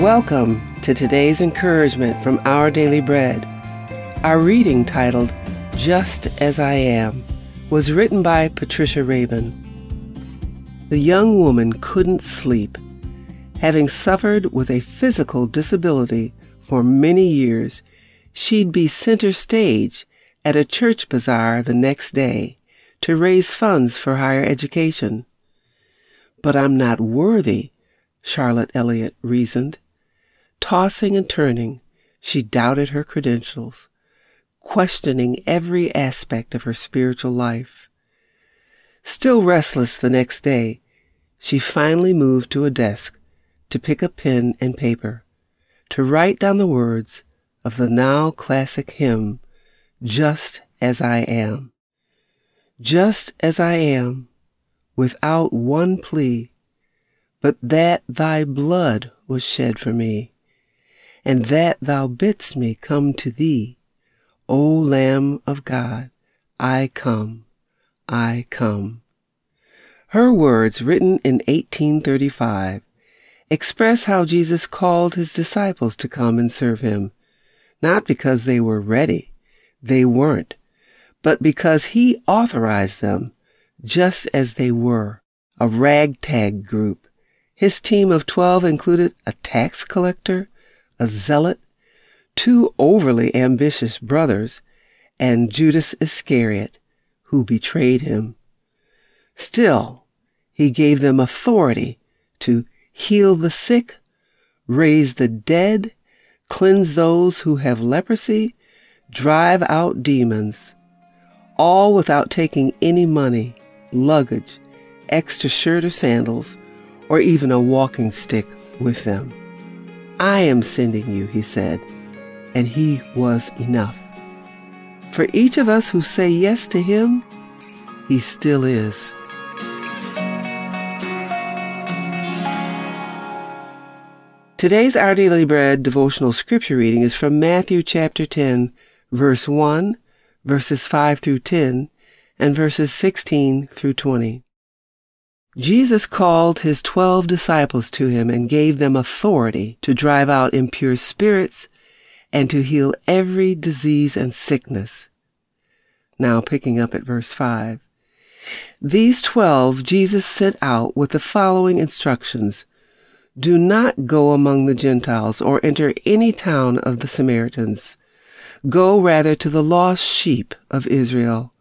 Welcome to today's encouragement from Our Daily Bread. Our reading titled Just as I Am was written by Patricia Rabin. The young woman couldn't sleep. Having suffered with a physical disability for many years, she'd be center stage at a church bazaar the next day to raise funds for higher education. But I'm not worthy, Charlotte Elliott reasoned. Tossing and turning, she doubted her credentials, questioning every aspect of her spiritual life. Still restless the next day, she finally moved to a desk to pick a pen and paper, to write down the words of the now classic hymn, Just as I Am. Just as I am, without one plea, but that thy blood was shed for me and that thou bidst me come to thee. O Lamb of God, I come, I come. Her words, written in 1835, express how Jesus called his disciples to come and serve him, not because they were ready, they weren't, but because he authorized them just as they were, a ragtag group. His team of 12 included a tax collector, a zealot, two overly ambitious brothers, and Judas Iscariot, who betrayed him. Still, he gave them authority to heal the sick, raise the dead, cleanse those who have leprosy, drive out demons, all without taking any money, luggage, extra shirt or sandals, or even a walking stick with them. I am sending you, he said, and he was enough. For each of us who say yes to him, he still is. Today's Our Daily Bread devotional scripture reading is from Matthew chapter 10, verse 1, verses 5 through 10, and verses 16 through 20. Jesus called his twelve disciples to him and gave them authority to drive out impure spirits and to heal every disease and sickness. Now picking up at verse 5. These twelve Jesus sent out with the following instructions. Do not go among the Gentiles or enter any town of the Samaritans. Go rather to the lost sheep of Israel.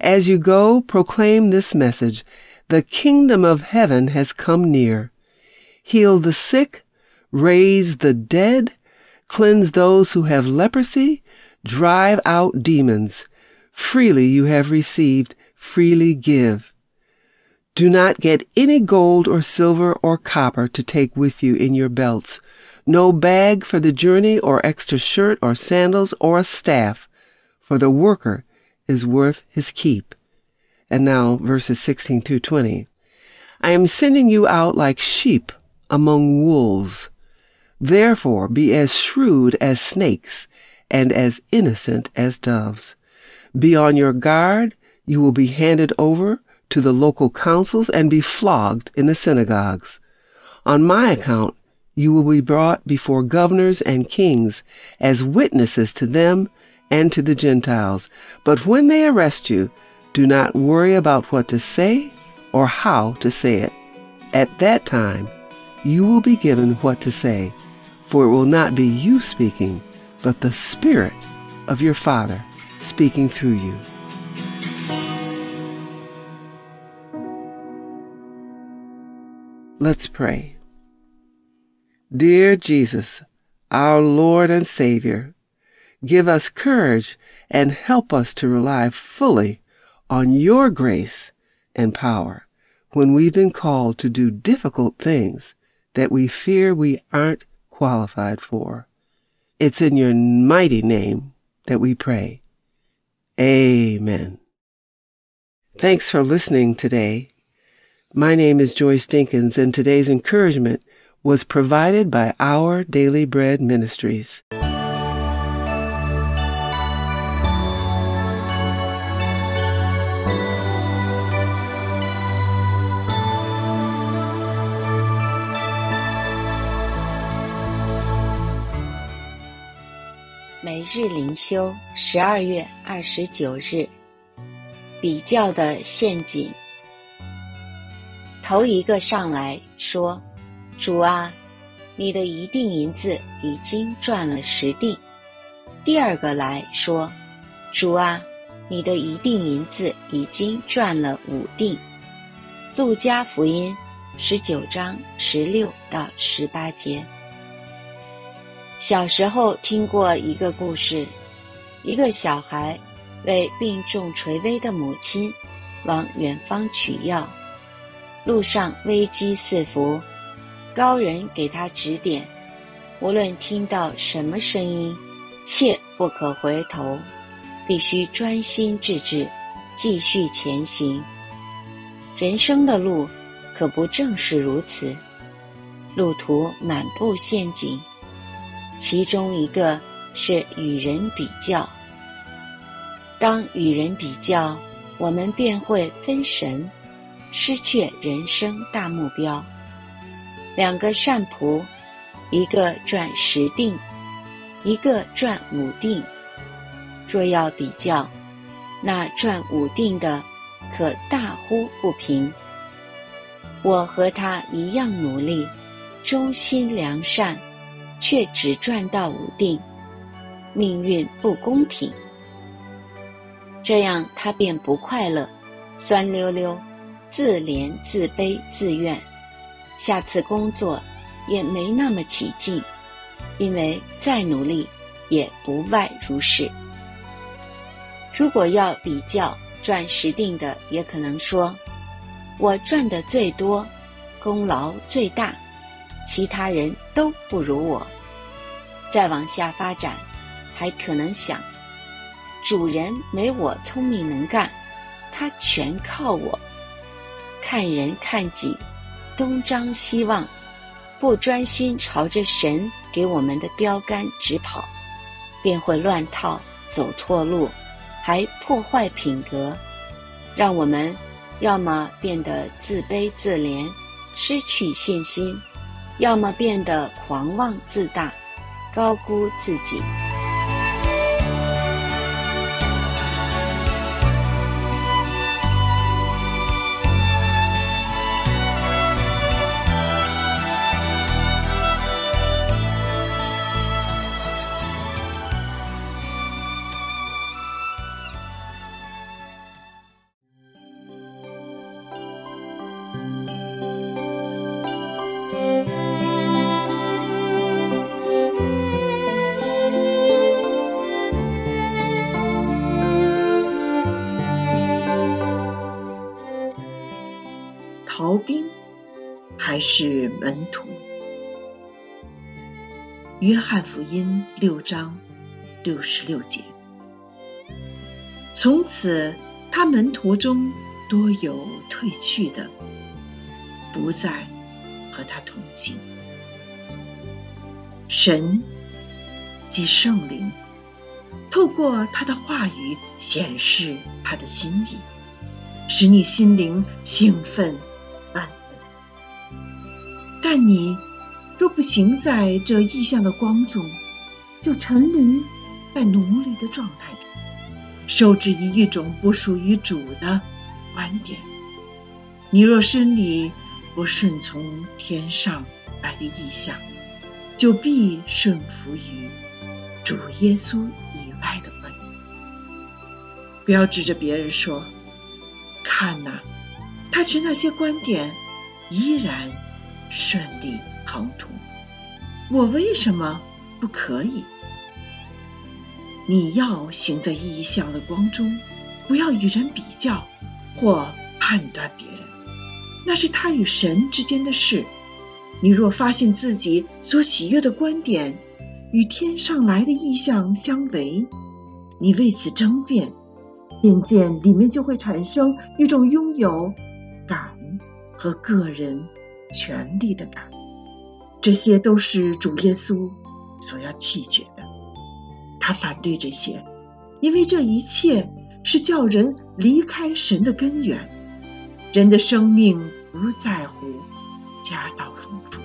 As you go, proclaim this message the kingdom of heaven has come near. Heal the sick, raise the dead, cleanse those who have leprosy, drive out demons. Freely you have received, freely give. Do not get any gold or silver or copper to take with you in your belts, no bag for the journey or extra shirt or sandals or a staff, for the worker is worth his keep. And now verses 16 through 20. I am sending you out like sheep among wolves. Therefore be as shrewd as snakes and as innocent as doves. Be on your guard. You will be handed over to the local councils and be flogged in the synagogues. On my account, you will be brought before governors and kings as witnesses to them and to the Gentiles. But when they arrest you, do not worry about what to say or how to say it. At that time, you will be given what to say, for it will not be you speaking, but the Spirit of your Father speaking through you. Let's pray. Dear Jesus, our Lord and Savior, give us courage and help us to rely fully on your grace and power when we've been called to do difficult things that we fear we aren't qualified for. It's in your mighty name that we pray. Amen. Thanks for listening today. My name is Joyce Dinkins, and today's encouragement was provided by Our Daily Bread Ministries. 每日灵修，十二月二十九日，比较的陷阱。头一个上来说：“主啊，你的一锭银子已经赚了十锭。”第二个来说：“主啊，你的一锭银子已经赚了五锭。”路加福音十九章十六到十八节。小时候听过一个故事，一个小孩为病重垂危的母亲往远方取药，路上危机四伏，高人给他指点：无论听到什么声音，切不可回头，必须专心致志，继续前行。人生的路可不正是如此，路途满布陷阱。其中一个是与人比较。当与人比较，我们便会分神，失去人生大目标。两个善仆，一个赚十锭，一个赚五锭。若要比较，那赚五锭的可大呼不平。我和他一样努力，忠心良善。却只赚到五锭，命运不公平。这样他便不快乐，酸溜溜，自怜自卑自怨。下次工作也没那么起劲，因为再努力也不外如是。如果要比较赚十锭的，也可能说：“我赚的最多，功劳最大。”其他人都不如我。再往下发展，还可能想，主人没我聪明能干，他全靠我。看人看己，东张西望，不专心朝着神给我们的标杆直跑，便会乱套，走错路，还破坏品格，让我们要么变得自卑自怜，失去信心。要么变得狂妄自大，高估自己。是门徒？约翰福音六章六十六节。从此，他门徒中多有退去的，不再和他同行。神即圣灵，透过他的话语显示他的心意，使你心灵兴奋。但你若不行在这异象的光中，就沉沦在奴隶的状态中，受制于一种不属于主的观点。你若身里不顺从天上来的意象，就必顺服于主耶稣以外的观点。不要指着别人说：“看呐，他持那些观点依然。”顺利航途，我为什么不可以？你要行在异象的光中，不要与人比较或判断别人，那是他与神之间的事。你若发现自己所喜悦的观点与天上来的意象相违，你为此争辩，渐渐里面就会产生一种拥有感和个人。权力的感，这些都是主耶稣所要拒绝的。他反对这些，因为这一切是叫人离开神的根源。人的生命不在乎家道丰富。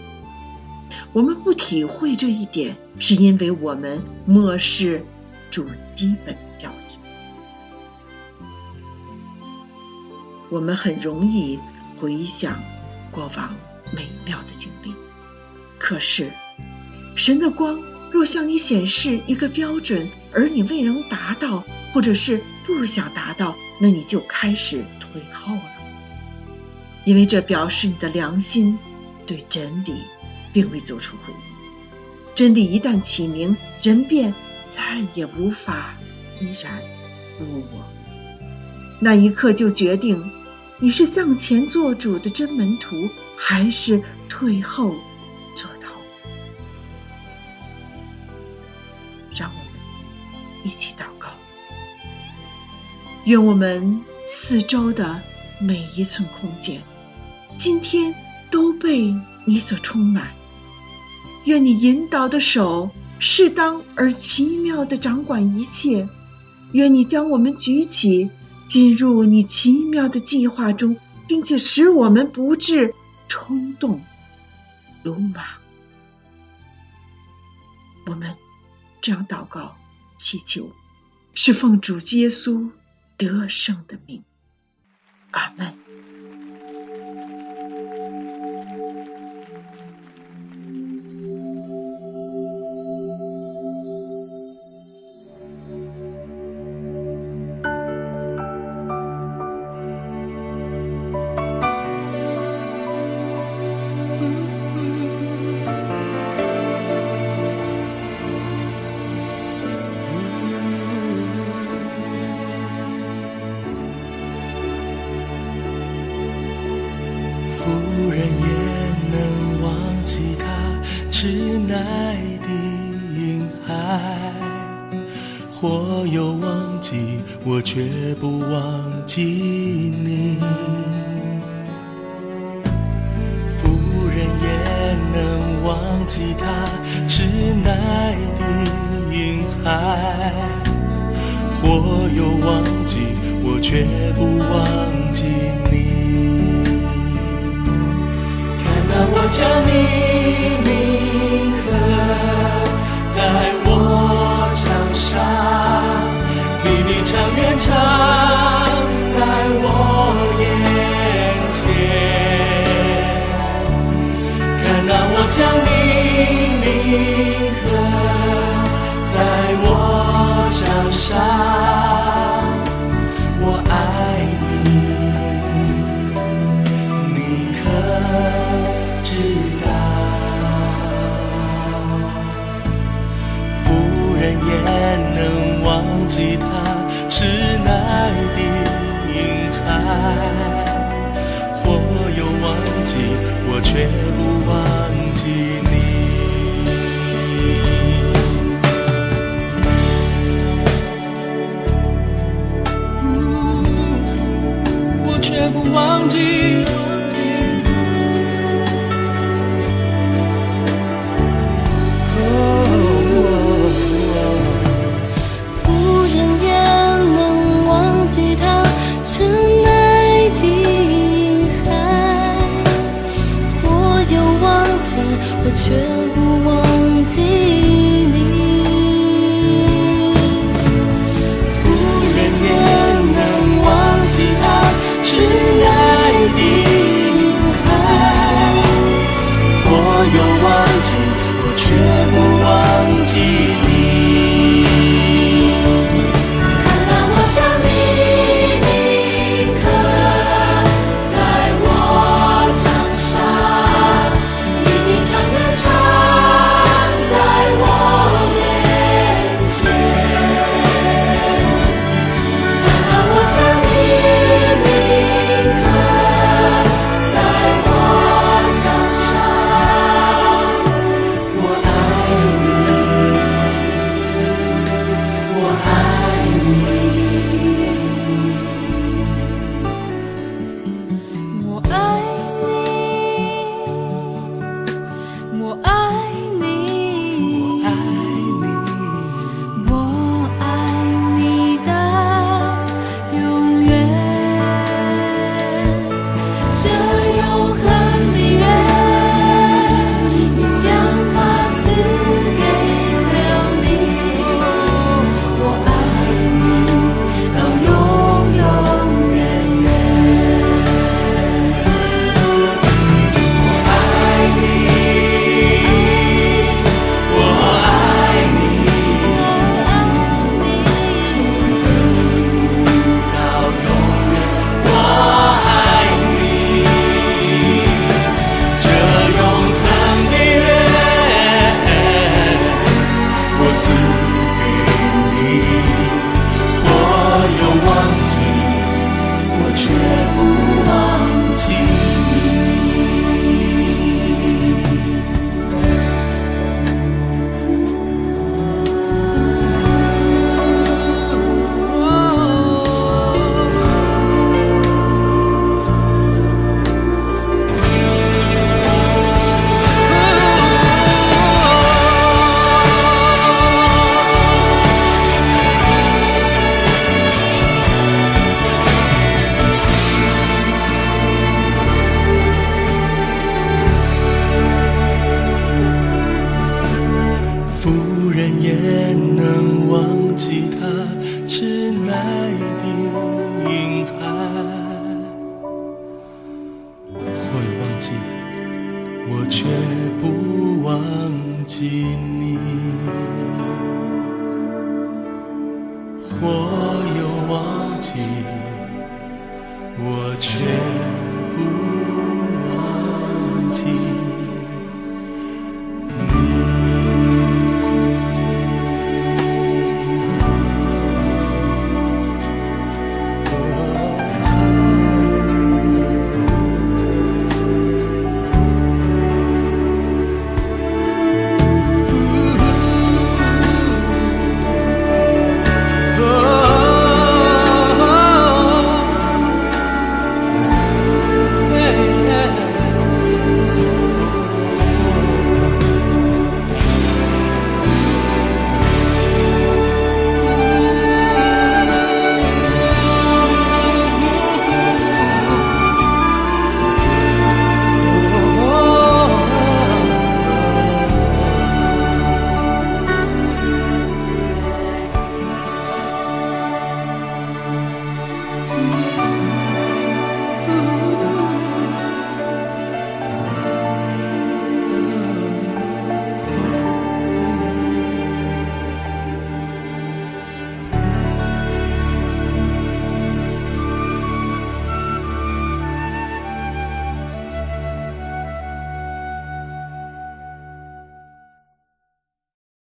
我们不体会这一点，是因为我们漠视主基本教义。我们很容易回想过往美妙的经历，可是神的光若向你显示一个标准，而你未能达到，或者是不想达到，那你就开始退后了，因为这表示你的良心对真理并未做出回应。真理一旦启明，人便再也无法依然如我。那一刻就决定，你是向前做主的真门徒，还是退后做逃。让我们一起祷告，愿我们四周的每一寸空间，今天都被你所充满。愿你引导的手适当而奇妙地掌管一切，愿你将我们举起，进入你奇妙的计划中，并且使我们不致冲动、鲁莽。我们这样祷告、祈求，是奉主耶稣得胜的名。阿门。或有忘记我，却不忘记你。夫人也能忘记他痴爱的婴孩，或有忘记我，却不忘来的银盘，会忘记，我却不忘记你。